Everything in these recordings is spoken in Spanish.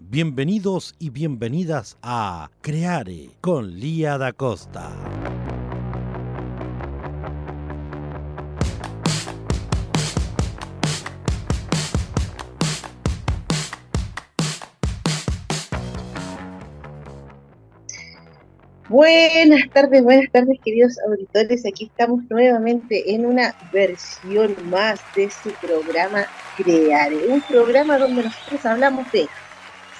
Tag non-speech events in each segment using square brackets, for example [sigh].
Bienvenidos y bienvenidas a Creare con Lía da Costa. Buenas tardes, buenas tardes queridos auditores. Aquí estamos nuevamente en una versión más de su programa Creare, un programa donde nosotros hablamos de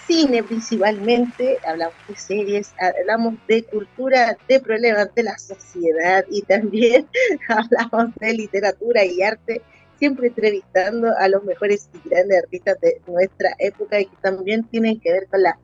cine principalmente, hablamos de series, hablamos de cultura, de problemas de la sociedad y también [laughs] hablamos de literatura y arte, siempre entrevistando a los mejores y grandes artistas de nuestra época y que también tienen que ver con la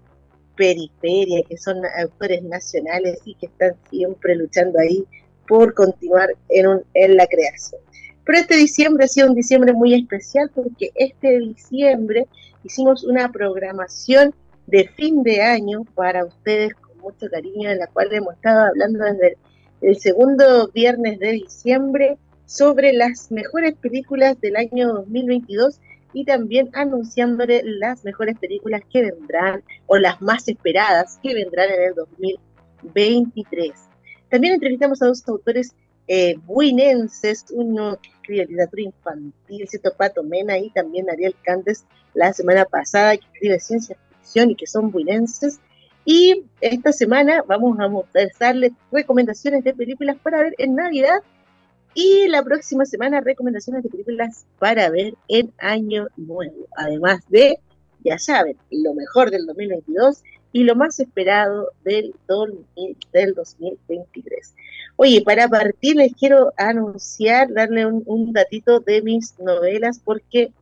periferia, que son autores nacionales y que están siempre luchando ahí por continuar en, la creación. Pero este diciembre ha sido un diciembre muy especial porque este diciembre hicimos una programación de fin de año para ustedes con mucho cariño, en la cual hemos estado hablando desde el segundo viernes de diciembre sobre las mejores películas del año 2022 y también anunciándole las mejores películas que vendrán o las más esperadas que vendrán en el 2023. También entrevistamos a dos autores eh, buinenses, uno escribe literatura infantil, cierto Pato Mena, y también Ariel Candes la semana pasada, que escribe ciencia ficción y que son buinenses. Y esta semana vamos a mostrarles recomendaciones de películas para ver en Navidad y la próxima semana, recomendaciones de películas para ver en Año Nuevo. Además de, ya saben, lo mejor del 2022 y lo más esperado del, del 2023. Oye, para partir les quiero anunciar, darle un, datito de mis novelas, porque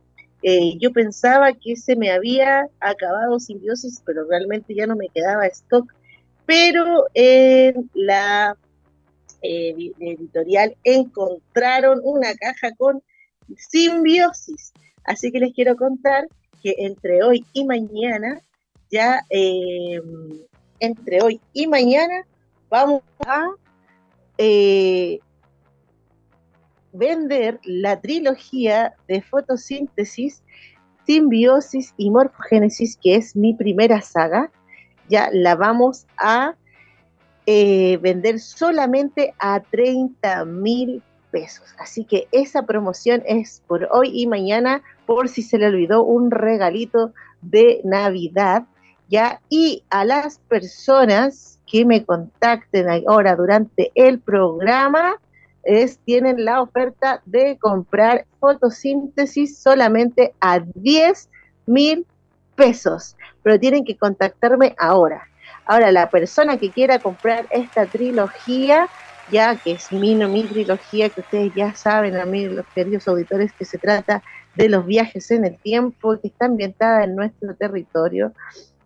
eh, yo pensaba que se me había acabado Simbiosis, pero realmente ya no me quedaba stock. Pero en la eh, editorial encontraron una caja con simbiosis. Así que les quiero contar que entre hoy y mañana, ya eh, entre hoy y mañana, vamos a eh, vender la trilogía de fotosíntesis, simbiosis y morfogénesis, que es mi primera saga. Ya la vamos a eh, vender solamente a 30 mil pesos. Así que esa promoción es por hoy y mañana, por si se le olvidó un regalito de Navidad, ¿ya? Y a las personas que me contacten ahora durante el programa, es, tienen la oferta de comprar fotosíntesis solamente a 10 mil pesos, pero tienen que contactarme ahora. Ahora, la persona que quiera comprar esta trilogía, ya que es mi, mi trilogía, que ustedes ya saben, a mí, los queridos auditores, que se trata de los viajes en el tiempo, que está ambientada en nuestro territorio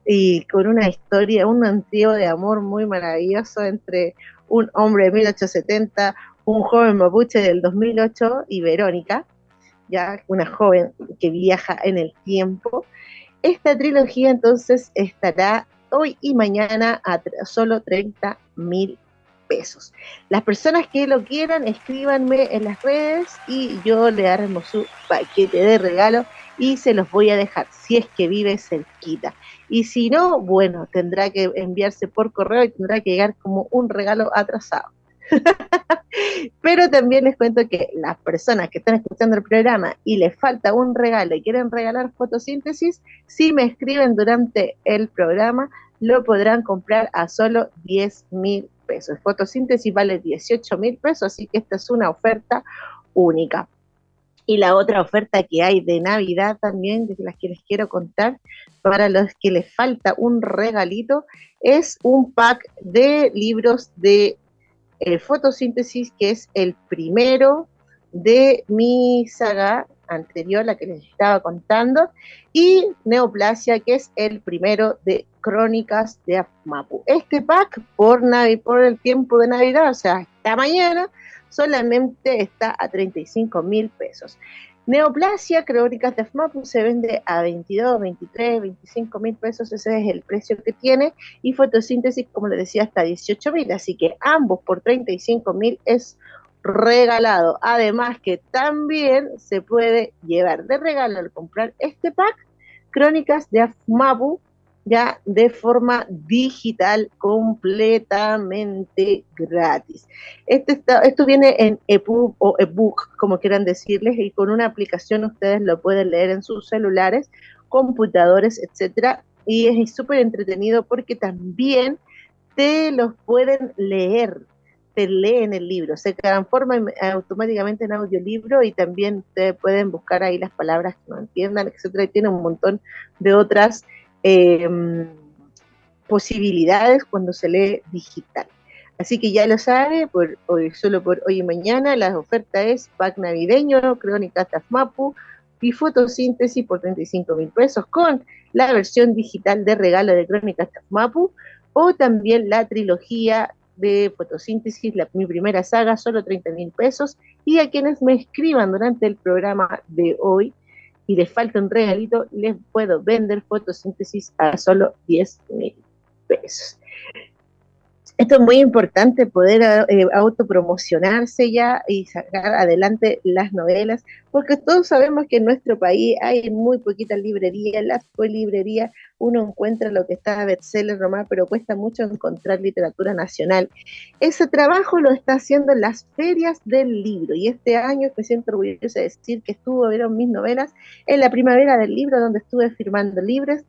y con una historia, un trío de amor muy maravilloso entre un hombre de 1870, un joven mapuche del 2008 y Verónica, ya una joven que viaja en el tiempo. Esta trilogía entonces estará hoy y mañana a solo 30 mil pesos. Las personas que lo quieran, escríbanme en las redes y yo le haremos su paquete de regalo y se los voy a dejar si es que vive cerquita. Y si no, bueno, tendrá que enviarse por correo y tendrá que llegar como un regalo atrasado. [laughs] Pero también les cuento que las personas que están escuchando el programa y les falta un regalo y quieren regalar fotosíntesis, si me escriben durante el programa, lo podrán comprar a solo 10 mil pesos. Fotosíntesis vale 18 mil pesos, así que esta es una oferta única. Y la otra oferta que hay de Navidad también, de las que les quiero contar, para los que les falta un regalito, es un pack de libros de eh, fotosíntesis, que es el primero de mi saga anterior, la que les estaba contando, y Neoplasia, que es el primero de Crónicas de Afmapu. Este pack, por, por el tiempo de Navidad, o sea, esta mañana, solamente está a 35 mil pesos. Neoplasia, Crónicas de Afmapu, se vende a 22, 23, 25 mil pesos, ese es el precio que tiene, y fotosíntesis, como les decía, hasta 18 mil, así que ambos por 35 mil es regalado. Además que también se puede llevar de regalo al comprar este pack Crónicas de Afmapu ya de forma digital completamente gratis. Este esto viene en EPUB o ebook, como quieran decirles, y con una aplicación ustedes lo pueden leer en sus celulares, computadores, etcétera, y es súper entretenido porque también te los pueden leer, te leen el libro, se transforma automáticamente en audiolibro y también te pueden buscar ahí las palabras que no entiendan, etcétera, y tiene un montón de otras Em, posibilidades cuando se lee digital. Así que ya lo sabe, por hoy, solo por hoy y mañana, la oferta es pack navideño, crónicas Tafmapu y fotosíntesis por 35 mil pesos con la versión digital de regalo de crónicas Tafmapu o también la trilogía de fotosíntesis, la, mi primera saga, solo 30 mil pesos. Y a quienes me escriban durante el programa de hoy, y les falta un regalito, les puedo vender fotosíntesis a solo 10 mil pesos. Esto es muy importante, poder eh, autopromocionarse ya y sacar adelante las novelas, porque todos sabemos que en nuestro país hay muy poquitas librerías, las librerías uno encuentra lo que está a bestseller nomás, pero cuesta mucho encontrar literatura nacional. Ese trabajo lo está haciendo en las ferias del libro, y este año me siento orgullosa de decir que estuvo, vieron mis novelas, en la primavera del libro, donde estuve firmando libros,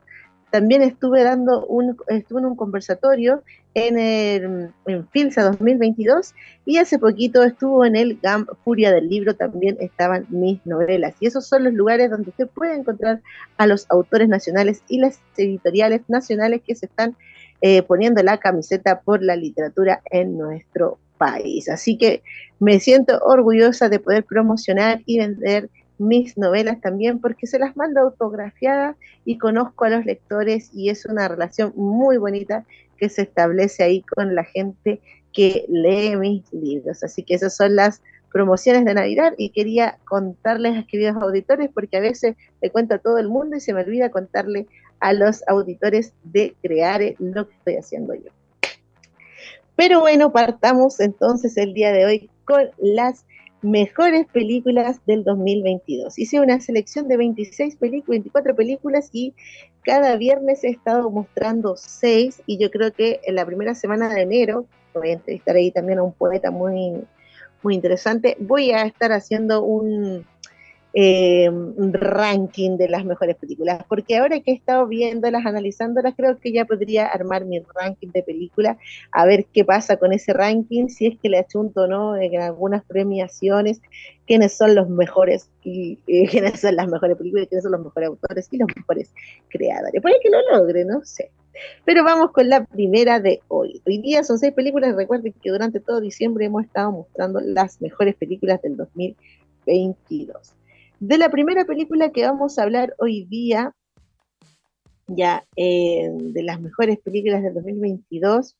también estuve dando un, estuve en un conversatorio en, el, en FILSA 2022 y hace poquito estuvo en el GAM Furia del Libro, también estaban mis novelas. Y esos son los lugares donde usted puede encontrar a los autores nacionales y las editoriales nacionales que se están eh, poniendo la camiseta por la literatura en nuestro país. Así que me siento orgullosa de poder promocionar y vender mis novelas también porque se las mando autografiadas y conozco a los lectores y es una relación muy bonita que se establece ahí con la gente que lee mis libros. Así que esas son las promociones de Navidad y quería contarles a queridos auditores porque a veces le cuento a todo el mundo y se me olvida contarle a los auditores de crear lo que estoy haciendo yo. Pero bueno, partamos entonces el día de hoy con las mejores películas del 2022. Hice una selección de 26 películas, 24 películas y cada viernes he estado mostrando 6 y yo creo que en la primera semana de enero, voy a entrevistar ahí también a un poeta muy, muy interesante, voy a estar haciendo un, eh, ranking de las mejores películas, porque ahora que he estado viéndolas, analizándolas, creo que ya podría armar mi ranking de películas, a ver qué pasa con ese ranking, si es que le achunto o no en algunas premiaciones, quiénes son los mejores y, [laughs] quiénes son las mejores películas, quiénes son los mejores autores y los mejores creadores. Puede que lo logre, no sé. Pero vamos con la primera de hoy. Hoy día son seis películas. Recuerden que durante todo diciembre hemos estado mostrando las mejores películas del 2022. De la primera película que vamos a hablar hoy día, ya eh, de las mejores películas del 2022,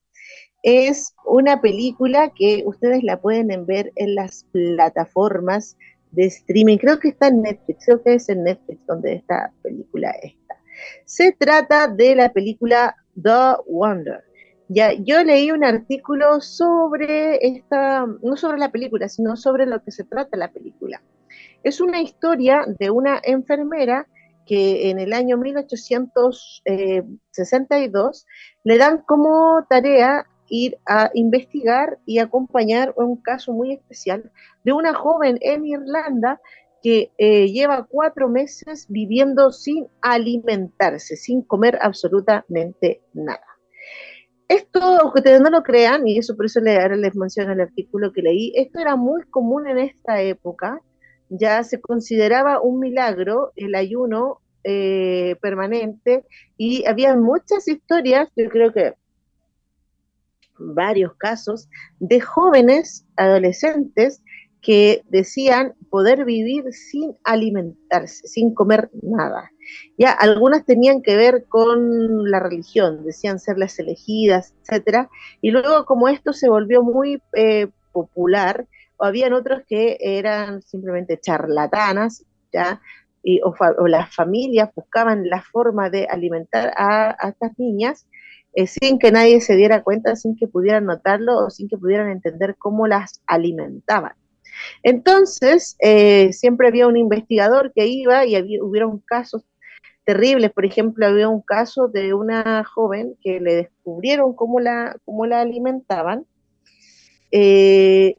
es una película que ustedes la pueden ver en las plataformas de streaming. Creo que está en Netflix, creo que es en Netflix donde esta película está. Se trata de la película The Wonder. Ya, yo leí un artículo sobre esta, no sobre la película, sino sobre lo que se trata la película. Es una historia de una enfermera que en el año 1862 le dan como tarea ir a investigar y acompañar un caso muy especial de una joven en Irlanda que eh, lleva cuatro meses viviendo sin alimentarse, sin comer absolutamente nada. Esto, ustedes no lo crean, y eso por eso les menciono el artículo que leí, esto era muy común en esta época, ya se consideraba un milagro el ayuno eh, permanente y había muchas historias, yo creo que varios casos, de jóvenes adolescentes que decían poder vivir sin alimentarse, sin comer nada. Ya algunas tenían que ver con la religión, decían ser las elegidas, etcétera, y luego como esto se volvió muy eh, popular, habían otros que eran simplemente charlatanas, ya, y, o, las familias buscaban la forma de alimentar a, estas niñas eh, sin que nadie se diera cuenta, sin que pudieran notarlo o sin que pudieran entender cómo las alimentaban. Entonces, eh, siempre había un investigador que iba y había, hubieron casos terribles. Por ejemplo, había un caso de una joven que le descubrieron cómo la, cómo la alimentaban, eh,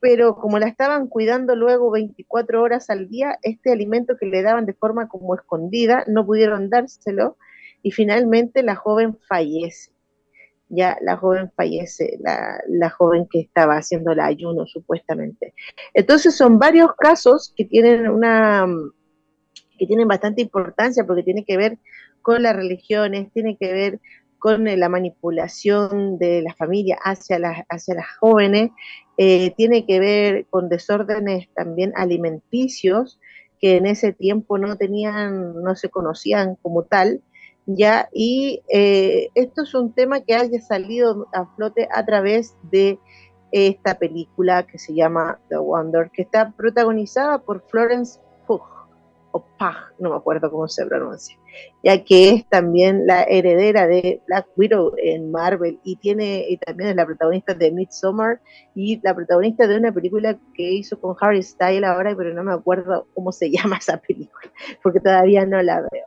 pero como la estaban cuidando luego 24 horas al día, este alimento que le daban de forma como escondida, no pudieron dárselo y finalmente la joven fallece ya la joven fallece, la, joven que estaba haciendo el ayuno supuestamente. Entonces son varios casos que tienen una que tienen bastante importancia porque tiene que ver con las religiones, tiene que ver con la manipulación de la familia hacia las, hacia las jóvenes, eh, tiene que ver con desórdenes también alimenticios que en ese tiempo no tenían, no se conocían como tal, ¿ya? Y eh, esto es un tema que haya salido a flote a través de esta película que se llama The Wonder, que está protagonizada por Florence o no me acuerdo cómo se pronuncia, ya que es también la heredera de Black Widow en Marvel y tiene y también es la protagonista de Midsommar y la protagonista de una película que hizo con Harry Styles ahora, pero no me acuerdo cómo se [laughs] llama esa película, porque todavía no la veo.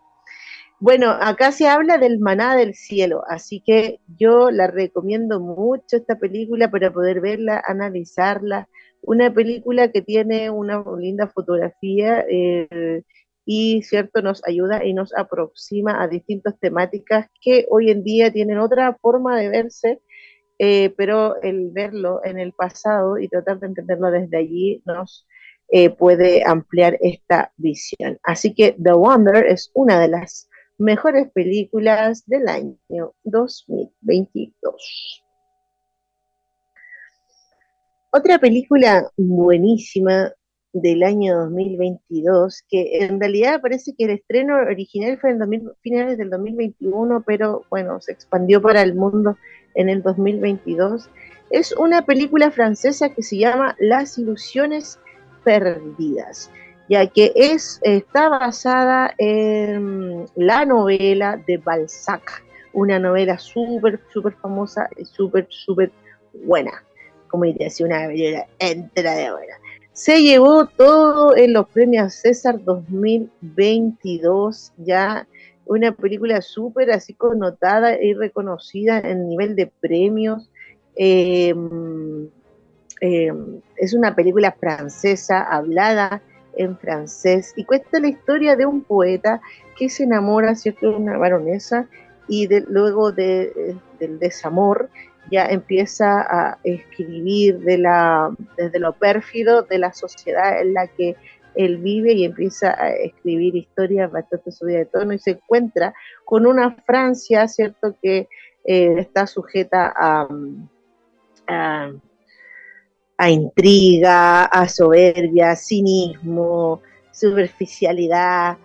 Bueno, acá se habla del maná del cielo, así que yo la recomiendo mucho esta película para poder verla, analizarla. Una película que tiene una linda fotografía eh, y, cierto, nos ayuda y nos aproxima a distintas temáticas que hoy en día tienen otra forma de verse, eh, pero el verlo en el pasado y tratar de entenderlo desde allí nos eh, puede ampliar esta visión. Así que The Wonder es una de las mejores películas del año 2022. Otra película buenísima del año 2022, que en realidad parece que el estreno original fue en finales del 2021, pero bueno, se expandió para el mundo en el 2022. Es una película francesa que se llama Las ilusiones perdidas ya que es, está basada en la novela de Balzac, una novela súper, súper famosa y súper, súper buena, como diría así, una novela entera de buena. Se llevó todo en los premios César 2022, ya una película súper así connotada y reconocida en nivel de premios. Em, em, es una película francesa hablada en francés y cuenta la historia de un poeta que se enamora, ¿cierto?, de una baronesa y luego de, del desamor ya empieza a escribir de la, desde lo pérfido de la sociedad en la que él vive y empieza a escribir historias bastante subidas de tono y se encuentra con una Francia, ¿cierto?, que eh, está sujeta a a intriga, a soberbia, cinismo, superficialidad.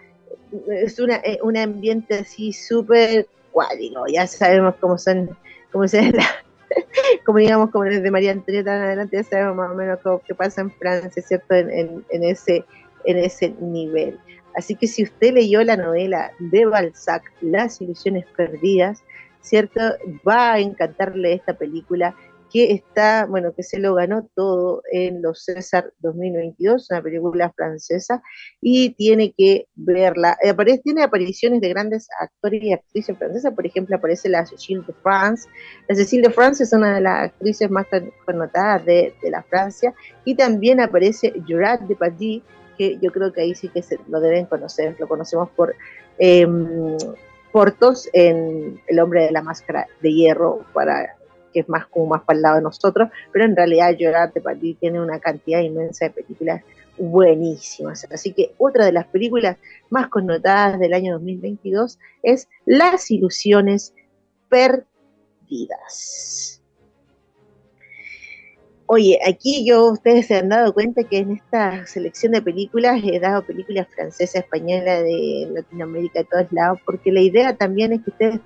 Es una, un ambiente así súper cuádigo. Ya sabemos cómo son, cómo se [laughs] como digamos, como desde María Antonieta en adelante, ya sabemos más o menos qué pasa en Francia, ¿cierto? En, en, ese, en ese nivel. Así que si usted leyó la novela de Balzac, Las ilusiones perdidas, ¿cierto? Va a encantarle esta película que está, bueno, que se lo ganó todo en los César 2022, una película francesa, y tiene que verla. Eh, aparece, tiene apariciones de grandes actores y actrices francesas, por ejemplo, aparece la Cécile de France. La Cécile de France es una de las actrices más connotadas de, de la Francia, y también aparece Gerard Depardieu, que yo creo que ahí sí que se, lo deben conocer, lo conocemos por... Eh, Portos en El hombre de la máscara de hierro para que es más como más para el lado de nosotros, pero en realidad Gerard Depardieu tiene una cantidad inmensa de películas buenísimas. Así que otra de las películas más connotadas del año 2022 es Las ilusiones perdidas. Oye, aquí yo, ustedes se han dado cuenta que en esta selección de películas he dado películas francesas, españolas, de Latinoamérica, de todos lados, porque la idea también es que ustedes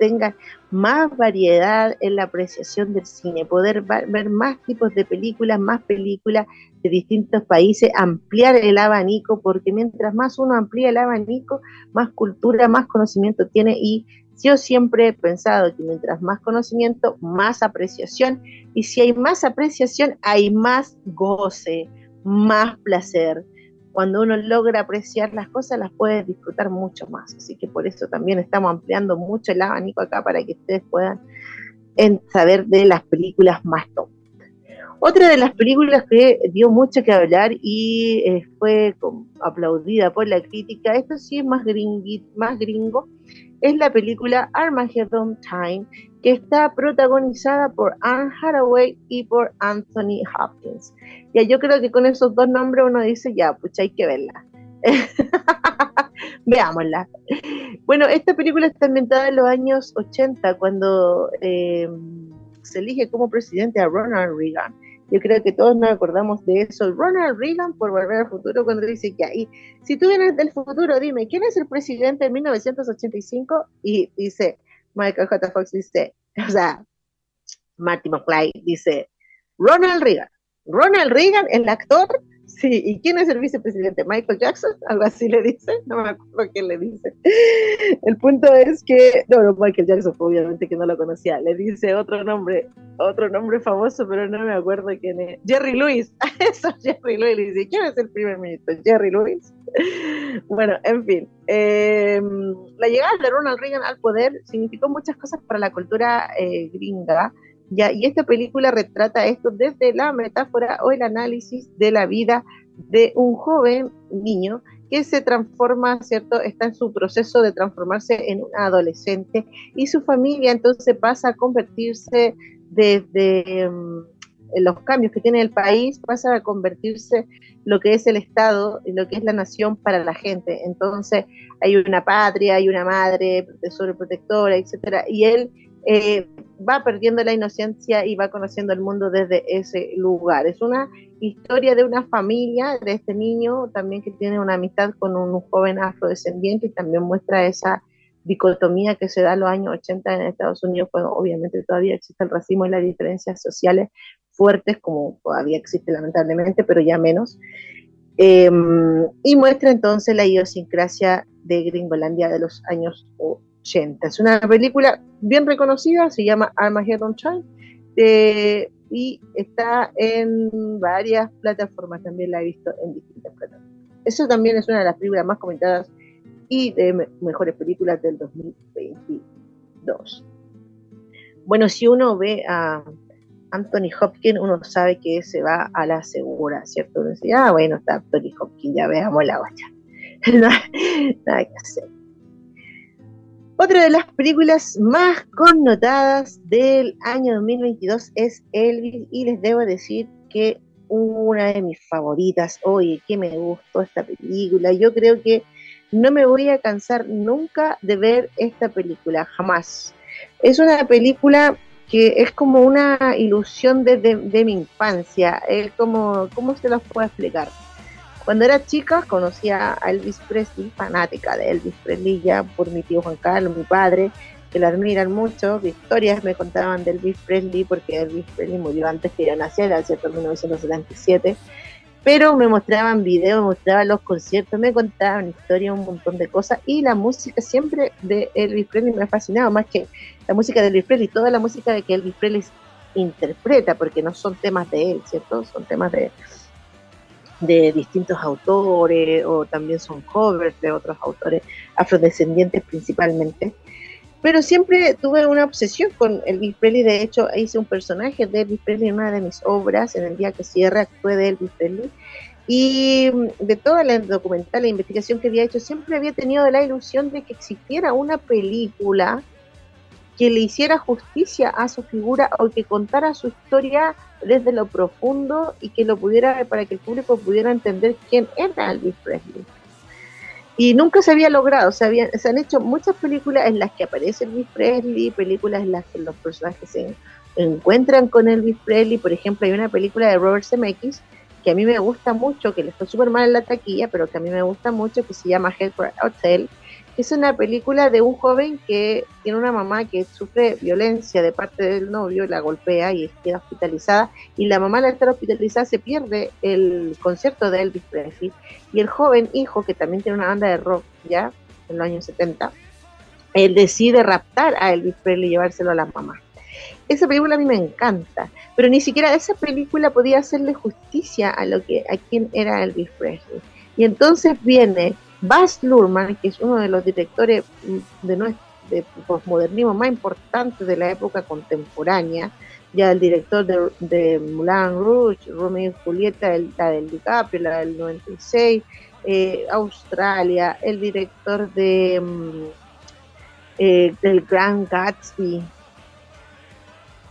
tengan más variedad en la apreciación del cine, poder ver más tipos de películas, más películas de distintos países, ampliar el abanico, porque mientras más uno amplía el abanico, más cultura, más conocimiento tiene y yo siempre he pensado que mientras más conocimiento, más apreciación, y si hay más apreciación, hay más goce, más placer. Cuando uno logra apreciar las cosas, las puede disfrutar mucho más. Así que por eso también estamos ampliando mucho el abanico acá para que ustedes puedan saber de las películas más top. Otra de las películas que dio mucho que hablar y eh, fue aplaudida por la crítica, esto sí es más, más gringo, es la película Armageddon Time, que está protagonizada por Anne Hathaway y por Anthony Hopkins. Ya yo creo que con esos dos nombres uno dice, ya, pucha, hay que verla. [laughs] Veámosla. Bueno, esta película está ambientada en los años 80, cuando eh, se elige como presidente a Ronald Reagan. Yo creo que todos nos acordamos de eso. Ronald Reagan por volver al futuro cuando dice que ahí, si tú vienes del futuro, dime, ¿quién es el presidente de 1985? Y dice, Michael J. Fox dice, [laughs] o sea, Marty McFly dice, Ronald Reagan. Ronald Reagan, el actor, Sí, ¿y quién es el vicepresidente? ¿Michael Jackson? [laughs] Algo así le dice, no me acuerdo qué le dice. [laughs] El punto es que, no, no, Michael Jackson, obviamente que no lo conocía, le dice otro nombre, otro nombre famoso, pero no me acuerdo quién es. Jerry Lewis, eso, Jerry Lewis, le dice, ¿quién es el primer ministro? Jerry Lewis. Bueno, en fin, em, la llegada de Ronald Reagan al poder significó muchas cosas para la cultura eh, gringa, y esta película retrata esto desde la metáfora o el análisis de la vida de un joven niño que se transforma, ¿cierto? Está en su proceso de transformarse en un adolescente y su familia entonces pasa a convertirse desde em, los cambios que tiene el país, pasa a convertirse lo que es el Estado y lo que es la nación para la gente. Entonces hay una patria, hay una madre, protectora, etcétera, y él eh, va perdiendo la inocencia y va conociendo el mundo desde ese lugar. Es una historia de una familia, de este niño también que tiene una amistad con un, joven afrodescendiente y también muestra esa dicotomía que se da en los años 80 en Estados Unidos, cuando obviamente todavía existe el racismo y las diferencias sociales fuertes, como todavía existe lamentablemente, pero ya menos. Em, y muestra entonces la idiosincrasia de Gringolandia de los años es una película bien reconocida, se llama Armageddon Time eh, y está en varias plataformas, también la he visto en distintas plataformas. Eso también es una de las películas más comentadas y de mejores películas del 2022. Bueno, si uno ve a Anthony Hopkins, uno sabe que se va a la segura, ¿cierto? Uno dice, ah, bueno, está Anthony Hopkins, ya veamos la guacha. [laughs] nada que hacer. Otra de las películas más connotadas del año 2022 es Elvis y les debo decir que una de mis favoritas, oye, que me gustó esta película, yo creo que no me voy a cansar nunca de ver esta película, jamás. Es una película que es como una ilusión de, de mi infancia, es como, ¿cómo se los puedo explicar? Cuando era chica conocía a Elvis Presley, fanática de Elvis Presley ya por mi tío Juan Carlos, mi padre, que lo admiran mucho. Historias me contaban de Elvis Presley porque Elvis Presley murió antes que yo naciera, ¿cierto? En 1977. Pero me mostraban videos, me mostraban los conciertos, me contaban historias, un montón de cosas. Y la música siempre de Elvis Presley me ha fascinado, más que la música de Elvis Presley, toda la música de que Elvis Presley interpreta, porque no son temas de él, ¿cierto? Son temas de, de distintos autores o también son covers de otros autores afrodescendientes principalmente. Pero siempre tuve una obsesión con Elvis Presley, de hecho hice un personaje de Elvis Presley en una de mis obras, en el día que cierra actué de Elvis Presley. Y de toda la documental, la investigación que había hecho, siempre había tenido la ilusión de que existiera una película que le hiciera justicia a su figura o que contara su historia desde lo profundo y que lo pudiera, para que el público pudiera entender quién era Elvis Presley. Y nunca se había logrado, se, se han hecho muchas películas en las que aparece Elvis Presley, películas en las que los personajes se encuentran con Elvis Presley, por ejemplo, hay una película de Robert Zemeckis que a mí me gusta mucho, que le fue súper mal en la taquilla, pero que a mí me gusta mucho, que se llama Headquarter Hotel, es una película de un joven que tiene una mamá que sufre violencia de parte del novio, la golpea y queda hospitalizada, y la mamá al estar hospitalizada se pierde el concierto de Elvis Presley, y el joven hijo, que también tiene una banda de rock ya, en los años 70, él decide raptar a Elvis Presley y llevárselo a la mamá. Esa película a mí me encanta, pero ni siquiera esa película podía hacerle justicia a lo que a quién era Elvis Presley. Y entonces viene Baz Luhrmann, que es uno de los directores de, de postmodernismo más importantes de la época contemporánea, ya el director de, de Moulin Rouge, Romeo y Julieta, la del DiCaprio, la del 96, eh, Australia, el director de mm, eh, del Grand Gatsby.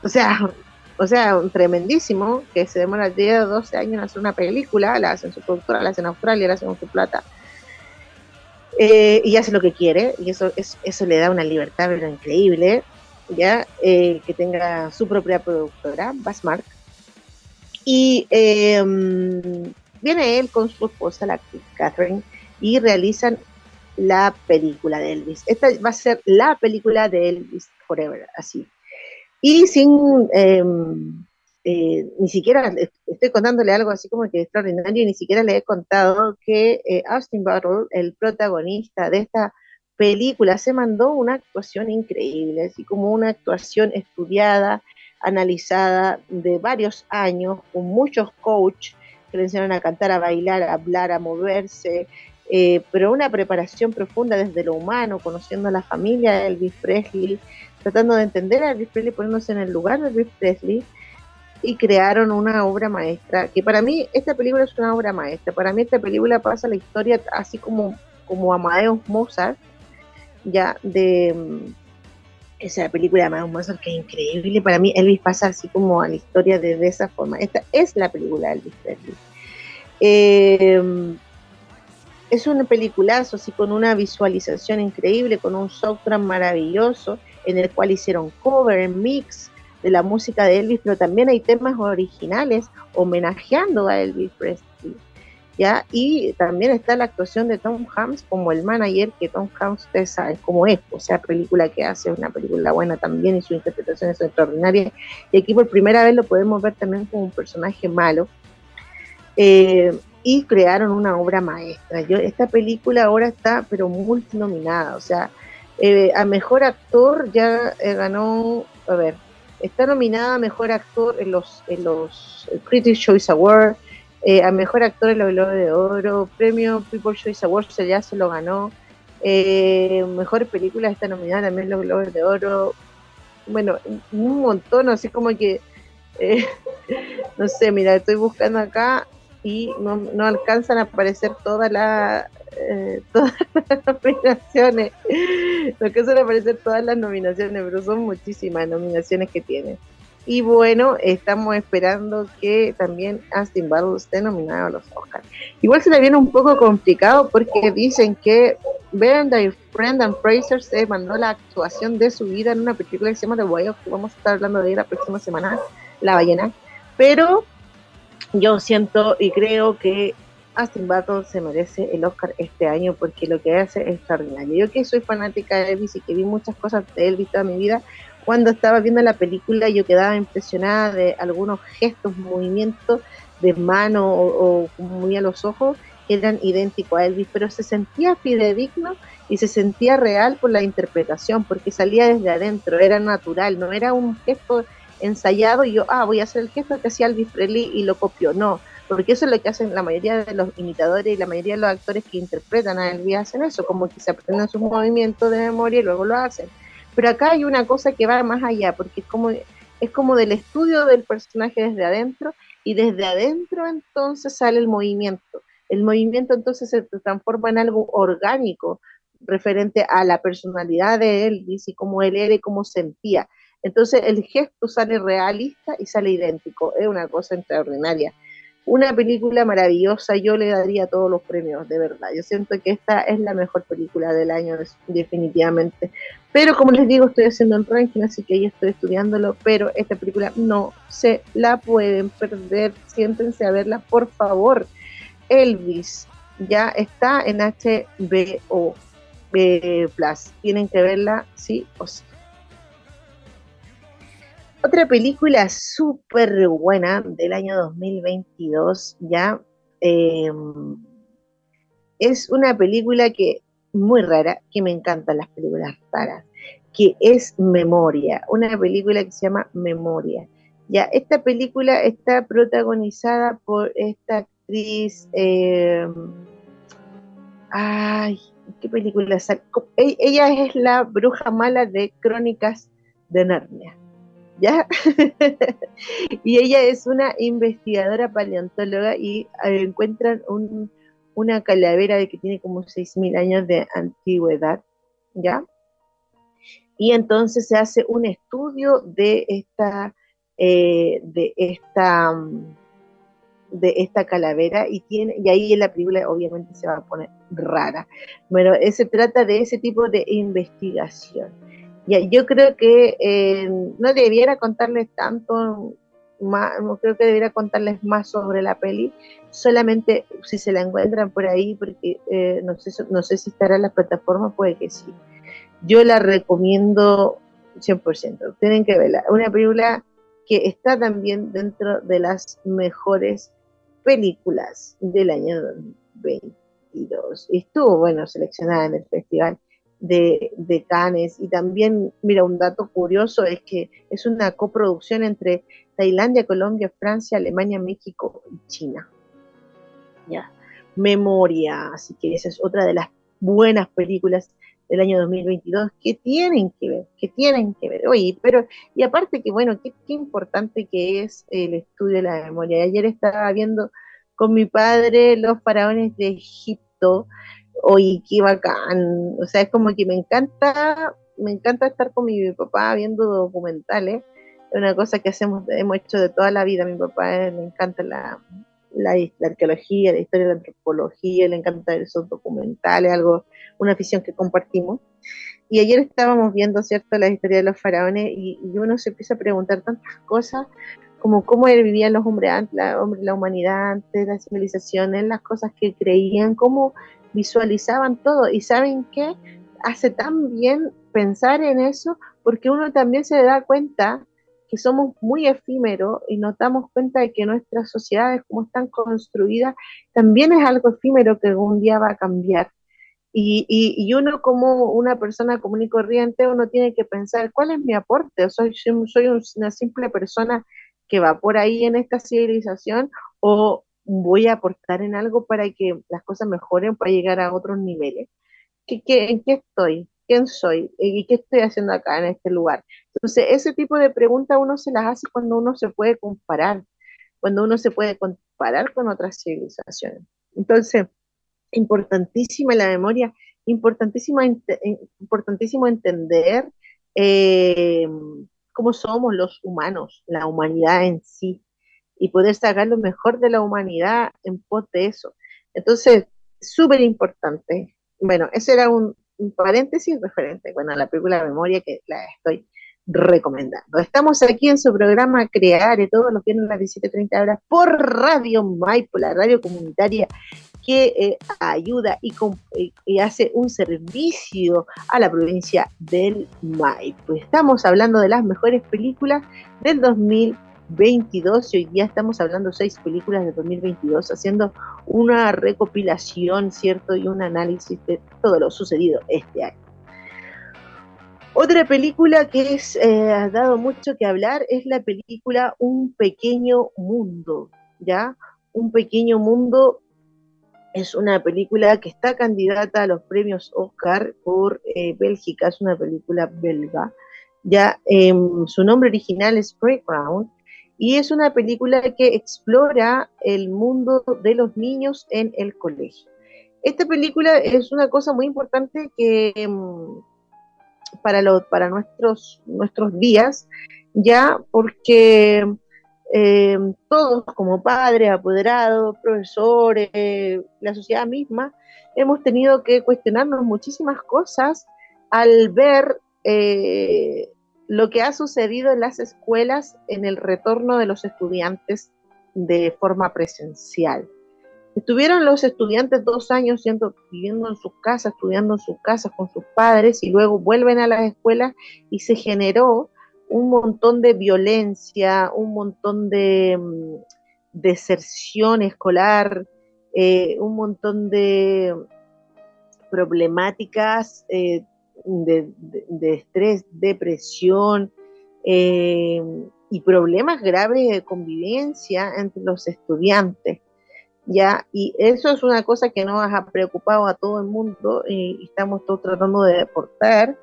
O sea, o sea, un tremendísimo, que se demora 10 o 12 años en hacer una película, la hacen su productora, la hacen en Australia, la hacen con su plata eh, y hace lo que quiere, y eso, eso le da una libertad increíble, ya que tenga su propia productora, Basmark. Y em, viene él con su esposa, la actriz Catherine, y realizan la película de Elvis. Esta va a ser la película de Elvis Forever, así. Y sin em, eh, ni siquiera estoy contándole algo así como que extraordinario, ni siquiera le he contado que eh, Austin Butler, el protagonista de esta película, se mandó una actuación increíble, así como una actuación estudiada, analizada de varios años, con muchos coaches que le enseñaron a cantar, a bailar, a hablar, a moverse, eh, pero una preparación profunda desde lo humano, conociendo a la familia de Elvis Presley, tratando de entender a Elvis Presley, poniéndose en el lugar de Elvis Presley, y crearon una obra maestra, que para mí esta película es una obra maestra, para mí esta película pasa la historia así como, como Amadeus Mozart, ya de mm, esa película de Amadeus Mozart que es increíble, para mí Elvis pasa así como a la historia de, esa forma, esta es la película de Elvis Presley. Eh, es un peliculazo, así con una visualización increíble, con un software maravilloso, en el cual hicieron cover, mix, de la música de Elvis, pero también hay temas originales homenajeando a Elvis Presley. ¿ya? Y también está la actuación de Tom Hanks como el manager, que Tom Hanks ustedes saben cómo es, o sea, película que hace, una película buena también y su interpretación es extraordinaria. Y aquí por primera vez lo podemos ver también como un personaje malo. Eh, y crearon una obra maestra. Yo, esta película ahora está, pero multinominada, o sea, eh, a mejor actor ya eh, ganó, a ver, Está nominada a Mejor Actor en los, en los Critics' Choice Awards, eh, a Mejor Actor en los Globos de Oro, Premio People's Choice Awards ya se lo ganó, eh, Mejor Película está nominada también en los Globos de Oro, bueno, un montón, así como que, eh, [laughs] no sé, mira, estoy buscando acá y no, no alcanzan a aparecer todas las eh, [laughs] todas las nominaciones. Lo que suele aparecer todas las nominaciones, pero son muchísimas nominaciones que tiene. Y bueno, estamos esperando que también Astin Butler esté nominado a los Oscars. Igual se le viene un poco complicado porque dicen que Brenda Brendan Fraser se mandó la actuación de su vida en una película que se llama The Whale, que vamos a estar hablando de ella la próxima semana, La Ballena. Pero yo siento y creo que Aston Butler se merece el Oscar este año porque lo que hace es extraordinario. Yo que soy fanática de Elvis y que vi muchas cosas de Elvis toda mi vida, cuando estaba viendo la película yo quedaba impresionada de algunos gestos, movimientos de mano o, o muy a los ojos que eran idénticos a Elvis, pero se sentía fidedigno y se sentía real por la interpretación, porque salía desde adentro, era natural, no era un gesto ensayado y yo, ah, voy a hacer el gesto que hacía Elvis Presley y lo copió, no, porque eso es lo que hacen la mayoría de los imitadores y la mayoría de los actores que interpretan a Elvis hacen eso, como que se aprenden sus movimientos de memoria y luego lo hacen. Pero acá hay una cosa que va más allá, porque es como, es como del estudio del personaje desde adentro y desde adentro entonces sale el movimiento. El movimiento entonces se transforma en algo orgánico referente a la personalidad de Elvis y cómo él era y cómo sentía. Entonces el gesto sale realista y sale idéntico. Es una cosa extraordinaria una película maravillosa, yo le daría todos los premios, de verdad. Yo siento que esta es la mejor película del año, definitivamente. Pero como les digo, estoy haciendo el ranking, así que ahí estoy estudiándolo, pero esta película no se la pueden perder. Siéntense a verla, por favor. Elvis ya está en HBO eh, Plus. Tienen que verla sí o sí. Otra película súper buena del año 2022, ya em, es una película que muy rara, que me encantan las películas raras, que es Memoria, una película que se llama Memoria. Ya, esta película está protagonizada por esta actriz, em, ay, ¿qué película? E-, ella es la bruja mala de Crónicas de Narnia. [laughs] y ella es una investigadora paleontóloga y eh, encuentran una calavera de que tiene como 6.000 años de antigüedad, ¿ya? Y entonces se hace un estudio de esta, eh, de esta, de esta calavera y tiene, y ahí en la película obviamente se va a poner rara. Bueno, se trata de ese tipo de investigación yo creo que eh, no debiera contarles tanto más, creo que debiera contarles más sobre la peli, solamente si se la encuentran por ahí, porque eh, no, sé, no sé si estará en las plataformas, puede que sí. Yo la recomiendo 100%, tienen que verla. Una película que está también dentro de las mejores películas del año 2022. Estuvo, bueno, seleccionada en el festival de, de. Y también, mira, un dato curioso es que es una coproducción entre Tailandia, Colombia, Francia, Alemania, México y China. Ya. Memoria, así que esa es otra de las buenas películas del año 2022 que tienen que ver, que tienen que ver. Oye, pero, y aparte que, bueno, qué, qué importante que es el estudio de la memoria. Ayer estaba viendo con mi padre los faraones de Egipto, oye, qué bacán, o sea, es como que me encanta, me encanta estar con mi papá viendo documentales, es una cosa que hacemos, hemos hecho de toda la vida, mi papá le encanta la, la, arqueología, la historia de la antropología, le encanta esos documentales, algo, una afición que compartimos. Y ayer estábamos viendo, ¿cierto?, la historia de los faraones y, uno se empieza a preguntar tantas cosas como cómo vivían los hombres antes, la, la humanidad antes, las civilizaciones, las cosas que creían, cómo visualizaban todo. Y saben qué? Hace tan bien pensar en eso porque uno también se da cuenta que somos muy efímeros y nos damos cuenta de que nuestras sociedades, como están construidas, también es algo efímero que algún día va a cambiar. Y, y, uno como una persona común y corriente, uno tiene que pensar, ¿cuál es mi aporte? ¿Soy, soy una simple persona que va por ahí en esta civilización o voy a aportar en algo para que las cosas mejoren, para llegar a otros niveles. ¿Qué, en qué estoy? ¿Quién soy? ¿Y qué estoy haciendo acá en este lugar? Entonces, ese tipo de preguntas uno se las hace cuando uno se puede comparar, cuando uno se puede comparar con otras civilizaciones. Entonces, importantísima la memoria, importantísima, importantísimo entender eh, cómo somos los humanos, la humanidad en sí, y poder sacar lo mejor de la humanidad en pos de eso. Entonces, súper importante. Bueno, ese era un, paréntesis referente, bueno, la película memoria que la estoy recomendando. Estamos aquí en su programa Creare todos los viernes a las 17.30 horas por Radio Maipo, la radio comunitaria que eh, ayuda y, y, hace un servicio a la provincia del Maipo. Estamos hablando de las mejores películas del 2020 22 y hoy día estamos hablando seis películas de 2022, haciendo una recopilación, ¿cierto? Y un análisis de todo lo sucedido este año. Otra película que es, eh, ha dado mucho que hablar es la película Un pequeño mundo, ¿ya? Un pequeño mundo es una película que está candidata a los premios Oscar por eh, Bélgica, es una película belga. Ya em, su nombre original es Playground y es una película que explora el mundo de los niños en el colegio. Esta película es una cosa muy importante que mm, para, para nuestros, nuestros días, ya porque eh, todos como padres, apoderados, profesores, la sociedad misma, hemos tenido que cuestionarnos muchísimas cosas al ver eh, lo que ha sucedido en las escuelas en el retorno de los estudiantes de forma presencial. Estuvieron los estudiantes dos años viviendo en sus casas, estudiando en sus casas con sus padres y luego vuelven a las escuelas y se generó un montón de violencia, un montón de mm, deserción escolar, eh, un montón de problemáticas eh, de, estrés, depresión eh, y problemas graves de convivencia entre los estudiantes. ¿ya? Y eso es una cosa que nos ha preocupado a todo el mundo y estamos todos tratando de aportar.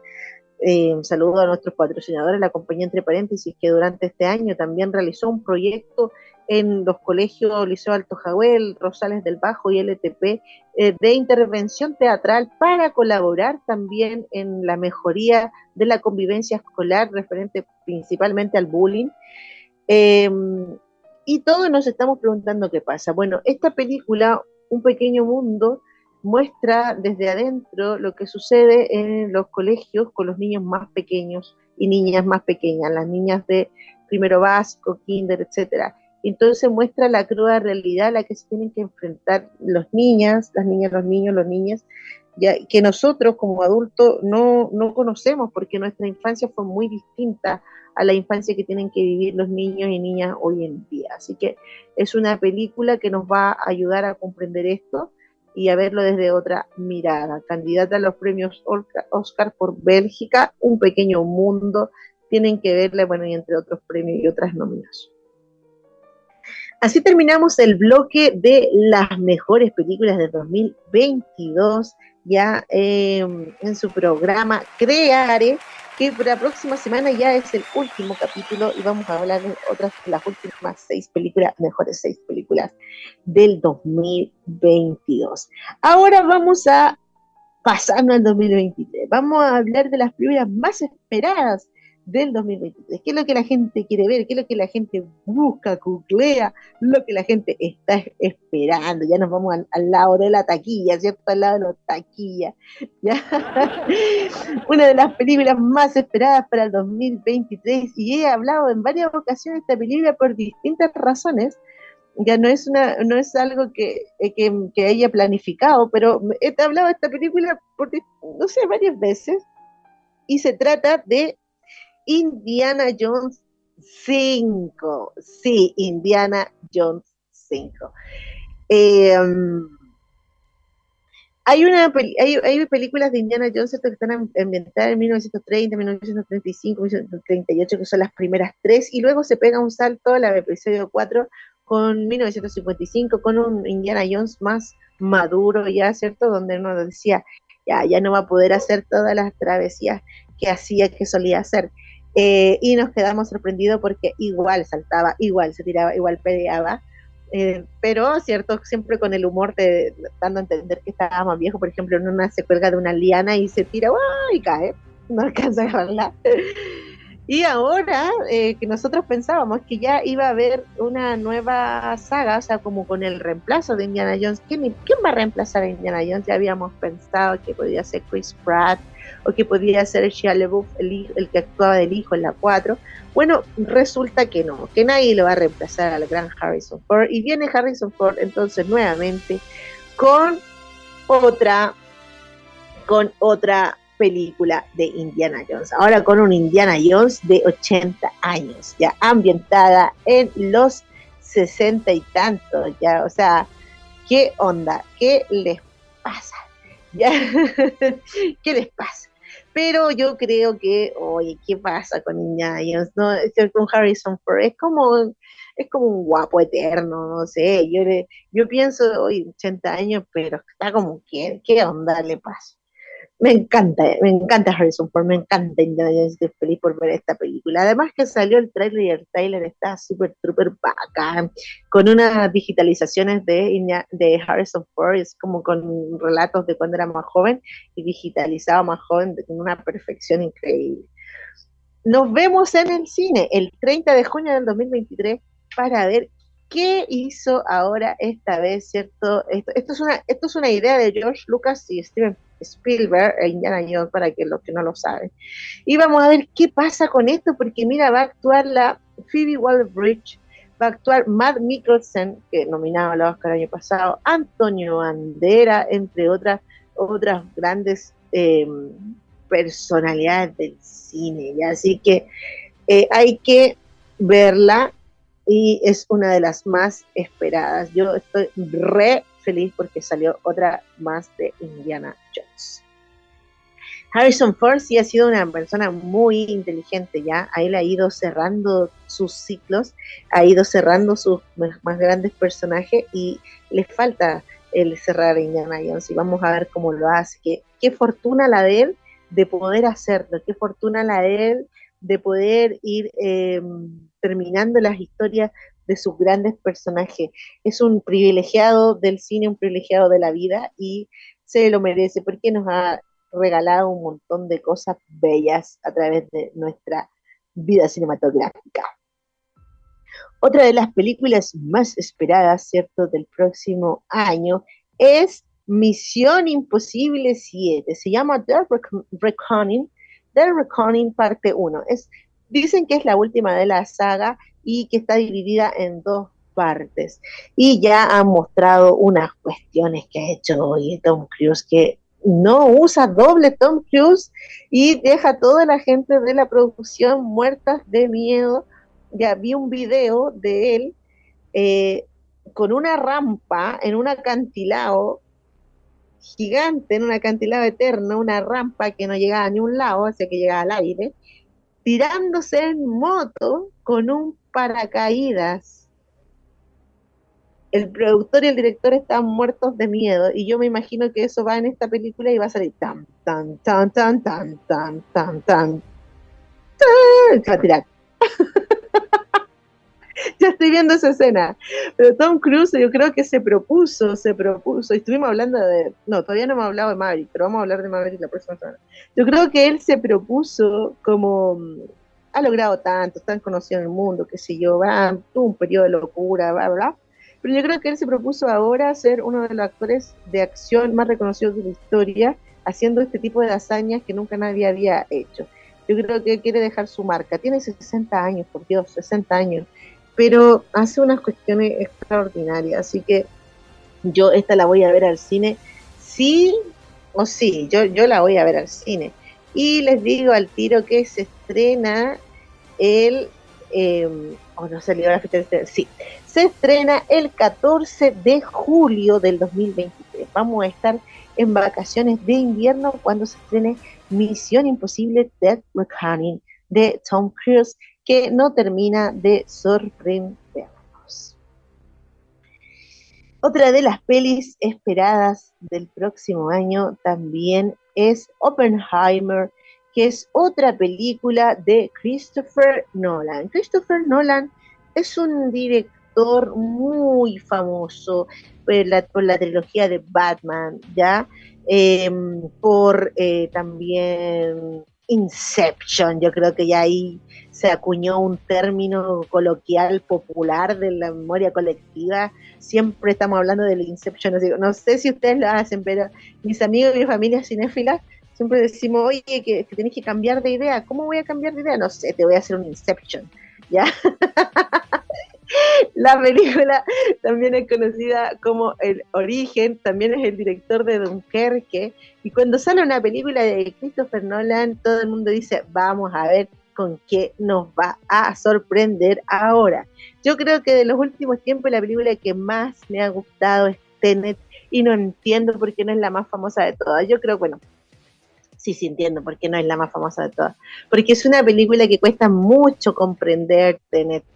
Eh, saludo a nuestros patrocinadores, la compañía Entre Paréntesis, que durante este año también realizó un proyecto en los colegios Liceo Alto Jahuel, Rosales del Bajo y LTP eh, de intervención teatral para colaborar también en la mejoría de la convivencia escolar referente principalmente al bullying. Em, y todos nos estamos preguntando qué pasa. Bueno, esta película, Un pequeño mundo, muestra desde adentro lo que sucede en los colegios con los niños más pequeños y niñas más pequeñas, las niñas de primero básico, kinder, etcétera. Entonces muestra la cruda realidad a la que se tienen que enfrentar los niñas, las niñas, los niños, los niñas, que nosotros como adultos no, no conocemos porque nuestra infancia fue muy distinta a la infancia que tienen que vivir los niños y niñas hoy en día. Así que es una película que nos va a ayudar a comprender esto y a verlo desde otra mirada. Candidata a los premios Oscar por Bélgica, Un pequeño mundo, tienen que verla, bueno, y entre otros premios y otras nominaciones. Así terminamos el bloque de las mejores películas de 2022, ya em, en su programa Creare que para la próxima semana ya es el último capítulo y vamos a hablar de otras, las últimas seis películas, mejores seis películas del 2022. Ahora vamos a pasarnos al 2023. Vamos a hablar de las películas más esperadas del 2023. ¿Qué es lo que la gente quiere ver? ¿Qué es lo que la gente busca, googlea? Lo que la gente está esperando. Ya nos vamos al, lado de la taquilla, ¿cierto? Al lado de la taquilla. [laughs] Una de las películas más esperadas para el 2023 y he hablado en varias ocasiones de esta película por distintas razones. Ya no es, una, no es algo que, eh, que, que haya planificado, pero he hablado de esta película por, no sé, varias veces. Y se trata de Indiana Jones 5. Sí, Indiana Jones 5. Em, hay, una, hay, hay, películas de Indiana Jones que están ambientadas en 1930, 1935, 1938, que son las primeras tres, y luego se pega un salto al episodio 4 con 1955, con un Indiana Jones más maduro ya, ¿cierto? Donde uno decía, ya, ya no va a poder hacer todas las travesías que hacía, que solía hacer. Eh, y nos quedamos sorprendidos porque igual saltaba, igual se tiraba, igual peleaba. Eh, pero, cierto, siempre con el humor de, dando a entender que estaba más viejo, por ejemplo, en una se cuelga de una liana y se tira y cae, no alcanza a agarrarla. [laughs] Y ahora eh, que nosotros pensábamos que ya iba a haber una nueva saga, o sea, como con el reemplazo de Indiana Jones, ¿quién, quién va a reemplazar a Indiana Jones? Ya habíamos pensado que podía ser Chris Pratt, o que podría ser Shia LaBeouf, el, que actuaba del hijo en la 4. Bueno, resulta que no, que nadie lo va a reemplazar al gran Harrison Ford. Y viene Harrison Ford entonces nuevamente con otra, con otra película de Indiana Jones. Ahora con un Indiana Jones de 80 años, ya ambientada en los 60 y tantos, ya, o sea, ¿qué onda? ¿Qué les pasa? [laughs] ¿Qué les pasa? Pero yo creo que, oye, ¿qué pasa con Jones? No, con Harrison Ford es como, es como un guapo eterno, no sé. Yo, yo pienso, oye, 80 años, pero está como, ¿qué, qué onda le pasa? Me encanta, me encanta Harrison Ford, me encanta Indiana estoy feliz por ver esta película. Además que salió el trailer y el trailer está súper, súper bacán, con unas digitalizaciones de, de Harrison Ford, es como con relatos de cuando era más joven y digitalizado más joven con una perfección increíble. Nos vemos en el cine el 30 de junio del 2023 para ver qué hizo ahora esta vez, ¿cierto? Esto, es, una, esto es una idea de George Lucas y Steven Spielberg e Indiana Jones, para que los que no lo saben. Y vamos a ver qué pasa con esto, porque mira, va a actuar la Phoebe Waller-Bridge, va a actuar Matt Mikkelsen, que nominaba al Oscar el año pasado, Antonio Bandera, entre otras, otras grandes em, personalidades del cine. Así que eh, hay que verla y es una de las más esperadas. Yo estoy re feliz porque salió otra más de Indiana Jones. Harrison Ford sí ha sido una persona muy inteligente ya, a él ha ido cerrando sus ciclos, ha ido cerrando sus más grandes personajes y le falta el cerrar Indiana Jones y vamos a ver cómo lo hace. Qué, fortuna la de él de poder hacerlo, qué fortuna la de él de poder ir eh, terminando las historias de sus grandes personajes. Es un privilegiado del cine, un privilegiado de la vida y se lo merece porque nos ha regalado un montón de cosas bellas a través de nuestra vida cinematográfica. Otra de las películas más esperadas, ¿cierto?, del próximo año es Misión Imposible 7. Se llama The Reckoning, The Reckoning parte 1. Es, dicen que es la última de la saga y que está dividida en dos partes. Y ya han mostrado unas cuestiones que ha hecho hoy Tom Cruise que no usa doble Tom Cruise y deja a toda la gente de la producción muertas de miedo. Ya vi un video de él eh, con una rampa en un acantilado gigante, en un acantilado eterno, una rampa que no llegaba a ni un lado, hacia que llegaba al aire, tirándose en moto con un paracaídas. El productor y el director están muertos de miedo y yo me imagino que eso va en esta película y va a salir tan, tan, tan, tan, tan, tan, tan, tan, tan, [laughs] [laughs] ya estoy viendo esa escena. Pero Tom Cruise yo creo que se propuso, se propuso, estuvimos hablando de, no, todavía no hemos hablado de Maverick, pero vamos a hablar de Maverick la próxima semana. Yo creo que él se propuso como ha logrado tanto, tan conocido en el mundo, qué sé yo, va, tuvo un periodo de locura, bla, bla. Pero yo creo que él se propuso ahora ser uno de los actores de acción más reconocidos de la historia, haciendo este tipo de hazañas que nunca nadie había hecho. Yo creo que quiere dejar su marca. Tiene 60 años, por Dios, 60 años, pero hace unas cuestiones extraordinarias. Así que yo esta la voy a ver al cine, sí o sí, yo, yo la voy a ver al cine. Y les digo al tiro que se estrena el, eh, oh, no salió la fecha, sí, se estrena el 14 de julio del 2023. Vamos a estar en vacaciones de invierno cuando se estrene Misión Imposible Death Reckoning de Tom Cruise, que no termina de sorprendernos. Otra de las pelis esperadas del próximo año también es Oppenheimer que es otra película de Christopher Nolan. Christopher Nolan es un director muy famoso por la, trilogía de Batman, ¿ya? Em, por eh, también Inception, yo creo que ya ahí se acuñó un término coloquial popular de la memoria colectiva. Siempre estamos hablando del Inception. No sé si ustedes lo hacen, pero mis amigos y mi familia cinéfila siempre decimos, oye, que, que que cambiar de idea. ¿Cómo voy a cambiar de idea? No sé, te voy a hacer un Inception, ¿ya? [laughs] La película también es conocida como El Origen, también es el director de Dunkerque, y cuando sale una película de Christopher Nolan, todo el mundo dice, vamos a ver con qué nos va a sorprender ahora. Yo creo que de los últimos tiempos la película que más me ha gustado es Tenet, y no entiendo por qué no es la más famosa de todas. Yo creo, bueno, sí, sí entiendo por qué no es la más famosa de todas. Porque es una película que cuesta mucho comprender,